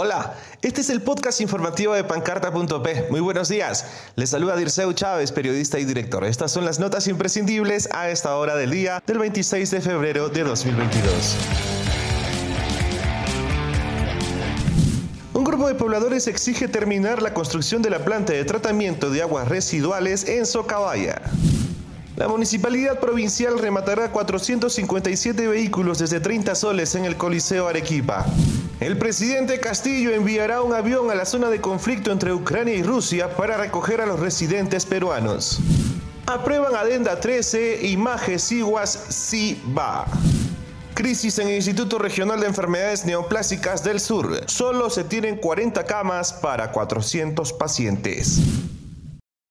Hola, este es el podcast informativo de pancarta.p. Muy buenos días. Les saluda Dirceu Chávez, periodista y director. Estas son las notas imprescindibles a esta hora del día del 26 de febrero de 2022. Un grupo de pobladores exige terminar la construcción de la planta de tratamiento de aguas residuales en Socabaya. La municipalidad provincial rematará 457 vehículos desde 30 soles en el Coliseo Arequipa. El presidente Castillo enviará un avión a la zona de conflicto entre Ucrania y Rusia para recoger a los residentes peruanos. Aprueban Adenda 13 y Maje Siguas sí va. Crisis en el Instituto Regional de Enfermedades Neoplásicas del Sur. Solo se tienen 40 camas para 400 pacientes.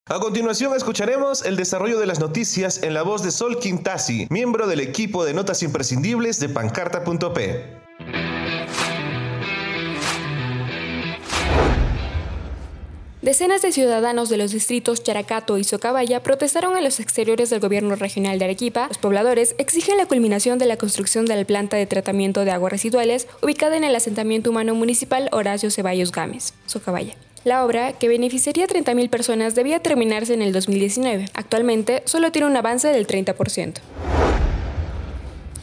A continuación escucharemos el desarrollo de las noticias en la voz de Sol Quintasi, miembro del equipo de notas imprescindibles de pancarta.p. Decenas de ciudadanos de los distritos Characato y Socabaya protestaron en los exteriores del gobierno regional de Arequipa. Los pobladores exigen la culminación de la construcción de la planta de tratamiento de aguas residuales ubicada en el asentamiento humano municipal Horacio Ceballos Gámez, Socabaya. La obra, que beneficiaría a 30.000 personas, debía terminarse en el 2019. Actualmente solo tiene un avance del 30%.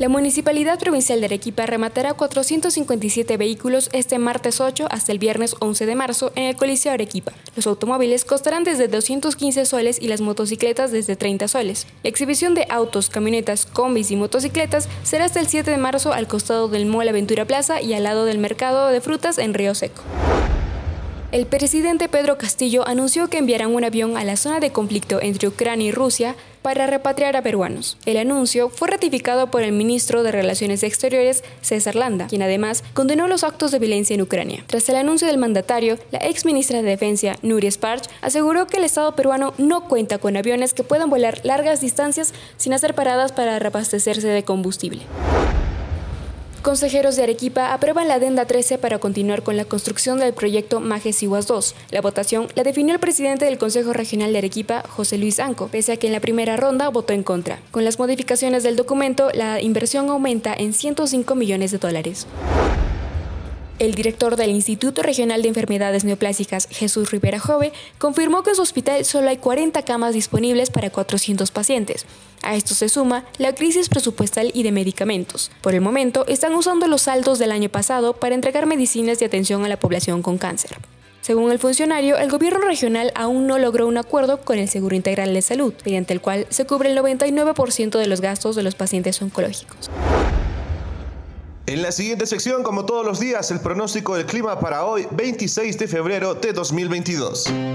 La Municipalidad Provincial de Arequipa rematará 457 vehículos este martes 8 hasta el viernes 11 de marzo en el Coliseo Arequipa. Los automóviles costarán desde 215 soles y las motocicletas desde 30 soles. La exhibición de autos, camionetas, combis y motocicletas será hasta el 7 de marzo al costado del Mall Aventura Plaza y al lado del mercado de frutas en Río Seco. El presidente Pedro Castillo anunció que enviarán un avión a la zona de conflicto entre Ucrania y Rusia para repatriar a peruanos. El anuncio fue ratificado por el ministro de Relaciones Exteriores, César Landa, quien además condenó los actos de violencia en Ucrania. Tras el anuncio del mandatario, la ex ministra de Defensa, Nuria Sparch, aseguró que el Estado peruano no cuenta con aviones que puedan volar largas distancias sin hacer paradas para reabastecerse de combustible. Consejeros de Arequipa aprueban la adenda 13 para continuar con la construcción del proyecto Majes Iguas 2. La votación la definió el presidente del Consejo Regional de Arequipa, José Luis Anco, pese a que en la primera ronda votó en contra. Con las modificaciones del documento, la inversión aumenta en 105 millones de dólares. El director del Instituto Regional de Enfermedades Neoplásicas, Jesús Rivera Jove, confirmó que en su hospital solo hay 40 camas disponibles para 400 pacientes. A esto se suma la crisis presupuestal y de medicamentos. Por el momento, están usando los saldos del año pasado para entregar medicinas de atención a la población con cáncer. Según el funcionario, el gobierno regional aún no logró un acuerdo con el Seguro Integral de Salud, mediante el cual se cubre el 99% de los gastos de los pacientes oncológicos. En la siguiente sección, como todos los días, el pronóstico del clima para hoy, 26 de febrero de 2022. En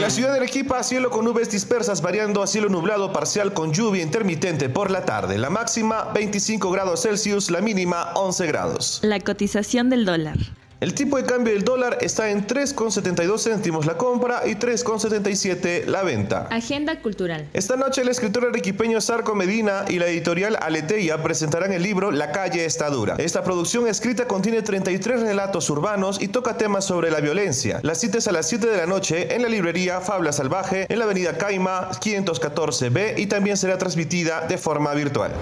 la ciudad de Arequipa, cielo con nubes dispersas variando a cielo nublado parcial con lluvia intermitente por la tarde. La máxima 25 grados Celsius, la mínima 11 grados. La cotización del dólar. El tipo de cambio del dólar está en 3,72 céntimos la compra y 3,77 la venta. Agenda cultural. Esta noche el escritor arequipeño Sarco Medina y la editorial Aleteia presentarán el libro La calle está dura. Esta producción escrita contiene 33 relatos urbanos y toca temas sobre la violencia. La cita es a las 7 de la noche en la librería Fabla Salvaje en la avenida Caima 514B y también será transmitida de forma virtual.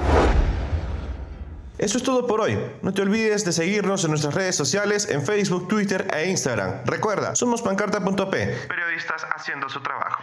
Eso es todo por hoy. No te olvides de seguirnos en nuestras redes sociales en Facebook, Twitter e Instagram. Recuerda, somos pancarta.p, periodistas haciendo su trabajo.